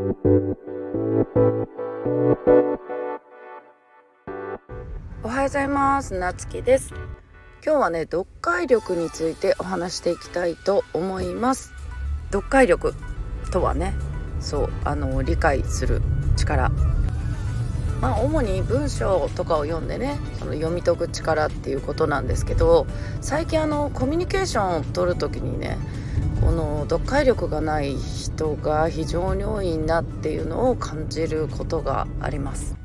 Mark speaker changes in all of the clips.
Speaker 1: おはようございます。なつきです。今日はね読解力についてお話していきたいと思います。読解力とはねそうあの理解する力。まあ主に文章とかを読んでねその読み解く力っていうことなんですけど最近あのコミュニケーションを取る時にねこの読解力がない人が非常に多いなっていうのを感じることがあります。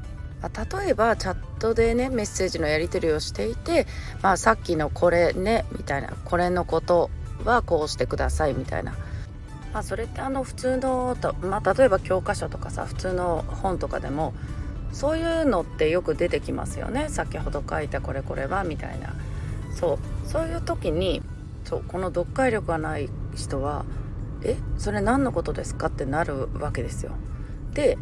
Speaker 1: 例えばチャットでねメッセージのやり取りをしていて、まあ、さっきのこれねみたいなこれのことはこうしてくださいみたいな、まあ、それってあの普通のと、まあ、例えば教科書とかさ普通の本とかでもそういうのってよく出てきますよね。先ほど書いたこれこれはみたいな。そう。そういう時にそうこの読解力がない人はえそれ何のことですかってなるわけですよ。で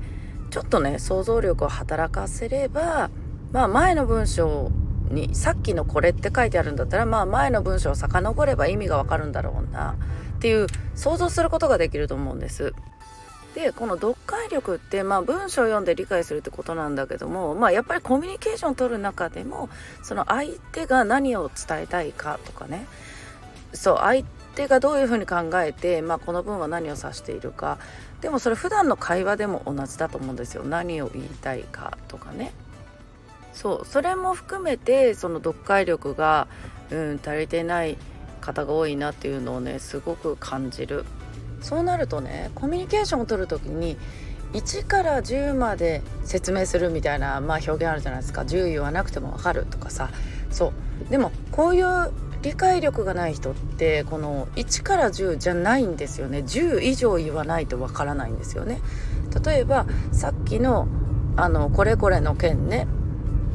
Speaker 1: ちょっとね想像力を働かせればまあ前の文章にさっきのこれって書いてあるんだったらまあ前の文章を遡れば意味がわかるんだろうなっていう想像することができると思うんです。でこの読解力ってまあ文章を読んで理解するってことなんだけどもまあやっぱりコミュニケーションを取る中でもその相手が何を伝えたいかとかねそう相手がどういうふうに考えて、まあ、この文は何を指しているか。でもそれ普段の会話でも同じだと思うんですよ。何を言いたいかとかね。そうそれも含めてその読解力が、うん、足りてない方が多いなっていうのをねすごく感じる。そうなるとねコミュニケーションを取る時に1から10まで説明するみたいな、まあ、表現あるじゃないですか。10言わなくても分かるとかさ。そう。でもこういう理解力がない人ってこの1から10じゃないんですよね。10以上言わないとわからないんですよね。例えばさっきのあのこれこれの件ね。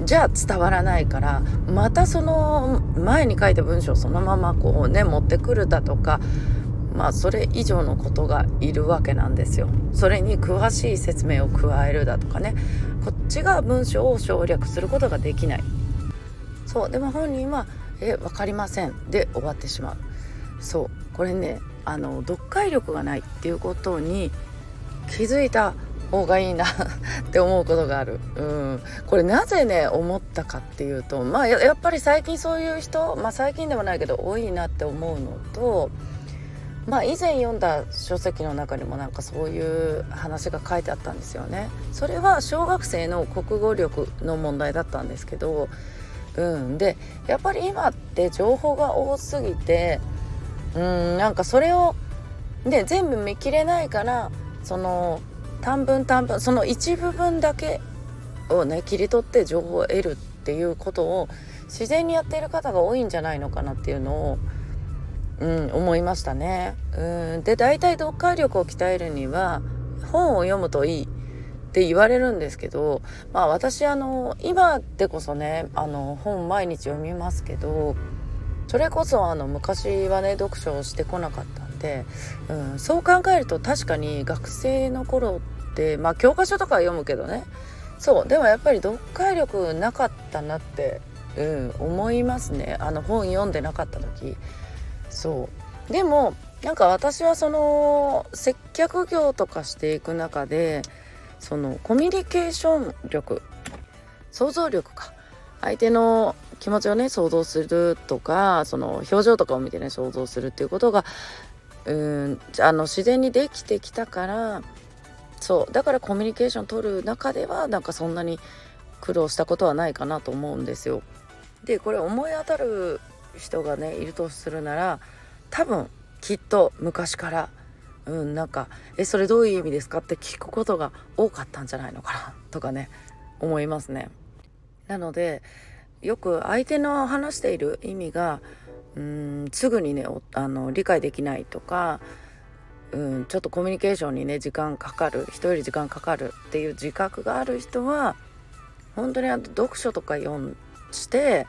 Speaker 1: じゃあ伝わらないからまたその前に書いた文章をそのままこうね持ってくるだとかまあそれ以上のことがいるわけなんですよ。それに詳しい説明を加えるだとかね。こっちが文章を省略することができない。そう。でも本人はえ分かりません。で終わってしまう。そう。これねあの読解力がないっていうことに気づいた方がいいな って思うことがある、うん、これなぜね思ったかっていうとまあやっぱり最近そういう人まあ最近でもないけど多いなって思うのとまあ以前読んだ書籍の中にもなんかそういう話が書いてあったんですよね。それは小学生の国語力の問題だったんですけどうん、でやっぱり今って情報が多すぎてうんなんかそれをで全部見切れないからその短文短文その一部分だけをね切り取って情報を得るっていうことを自然にやっている方が多いんじゃないのかなっていうのを、うん、思いましたね。うん。で大体読解力を鍛えるには本を読むといい。って言われるんですけどまあ私あの今でこそねあの本毎日読みますけどそれこそあの昔はね読書をしてこなかったんで、うん、そう考えると確かに学生の頃ってまあ教科書とか読むけどね。そうでもやっぱり読解力なかったなって、うん、思いますね。あの本読んでなかった時。そう。でもなんか私はその接客業とかしていく中でそのコミュニケーション力。想像力か。相手の気持ちをね想像するとかその表情とかを見てね想像するっていうことがうんあの自然にできてきたからそう。だからコミュニケーション取る中ではなんかそんなに苦労したことはないかなと思うんですよ。でこれ思い当たる人がねいるとするなら多分きっと昔からうん、なんか「えそれどういう意味ですか?」って聞くことが多かったんじゃないのかなとかね思いますね。なのでよく相手の話している意味がうんすぐにねあの理解できないとかうんちょっとコミュニケーションにね時間かかる人より時間かかるっていう自覚がある人は本当にあの読書とか読んして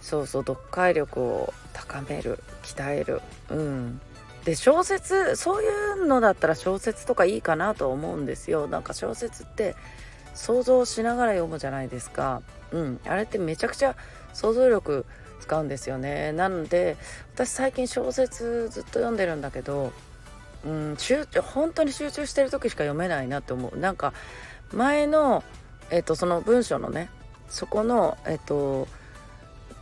Speaker 1: そうそう読解力を高める鍛えるうんで小説そういうのだったら小説とかいいかなと思うんですよ。なんか小説って想像しながら読むじゃないですか。うん。あれってめちゃくちゃ想像力使うんですよね。なので私最近小説ずっと読んでるんだけどうん集本当に集中してる時しか読めないなって思う。なんか前の、えっと、その文章のねそこの、えっと、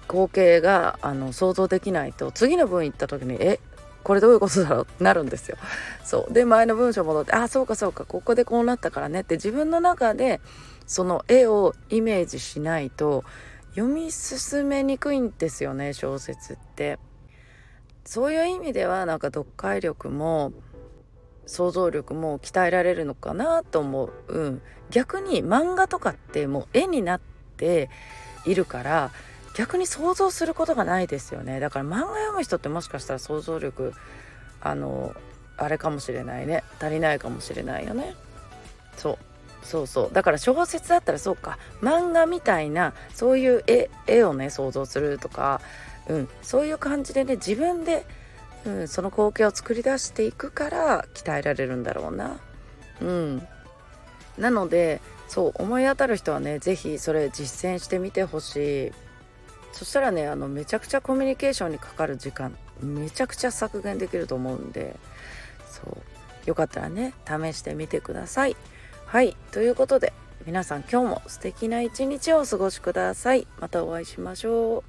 Speaker 1: 光景があの想像できないと次の文行った時にえ？これどういうことだろう？ってなるんですよ。そうで前の文章戻ってあそうかそうかここでこうなったからねって自分の中でその絵をイメージしないと読み進めにくいんですよね小説って。そういう意味ではなんか読解力も想像力も鍛えられるのかなと思う、うん、逆に漫画とかってもう絵になっているから逆に想像することがないですよね。だから漫画読む人ってもしかしたら想像力あのあれかもしれないね。足りないかもしれないよね。そう。そうそう。だから小説だったらそうか。漫画みたいなそういう絵絵をね想像するとか、うん、そういう感じでね自分でうん、その光景を作り出していくから鍛えられるんだろうな。うん、なのでそう思い当たる人はね是非それ実践してみてほしい。そしたらねあのめちゃくちゃコミュニケーションにかかる時間めちゃくちゃ削減できると思うんでそうよかったらね試してみてください。はいということで皆さん今日も素敵な一日をお過ごしください。またお会いしましょう。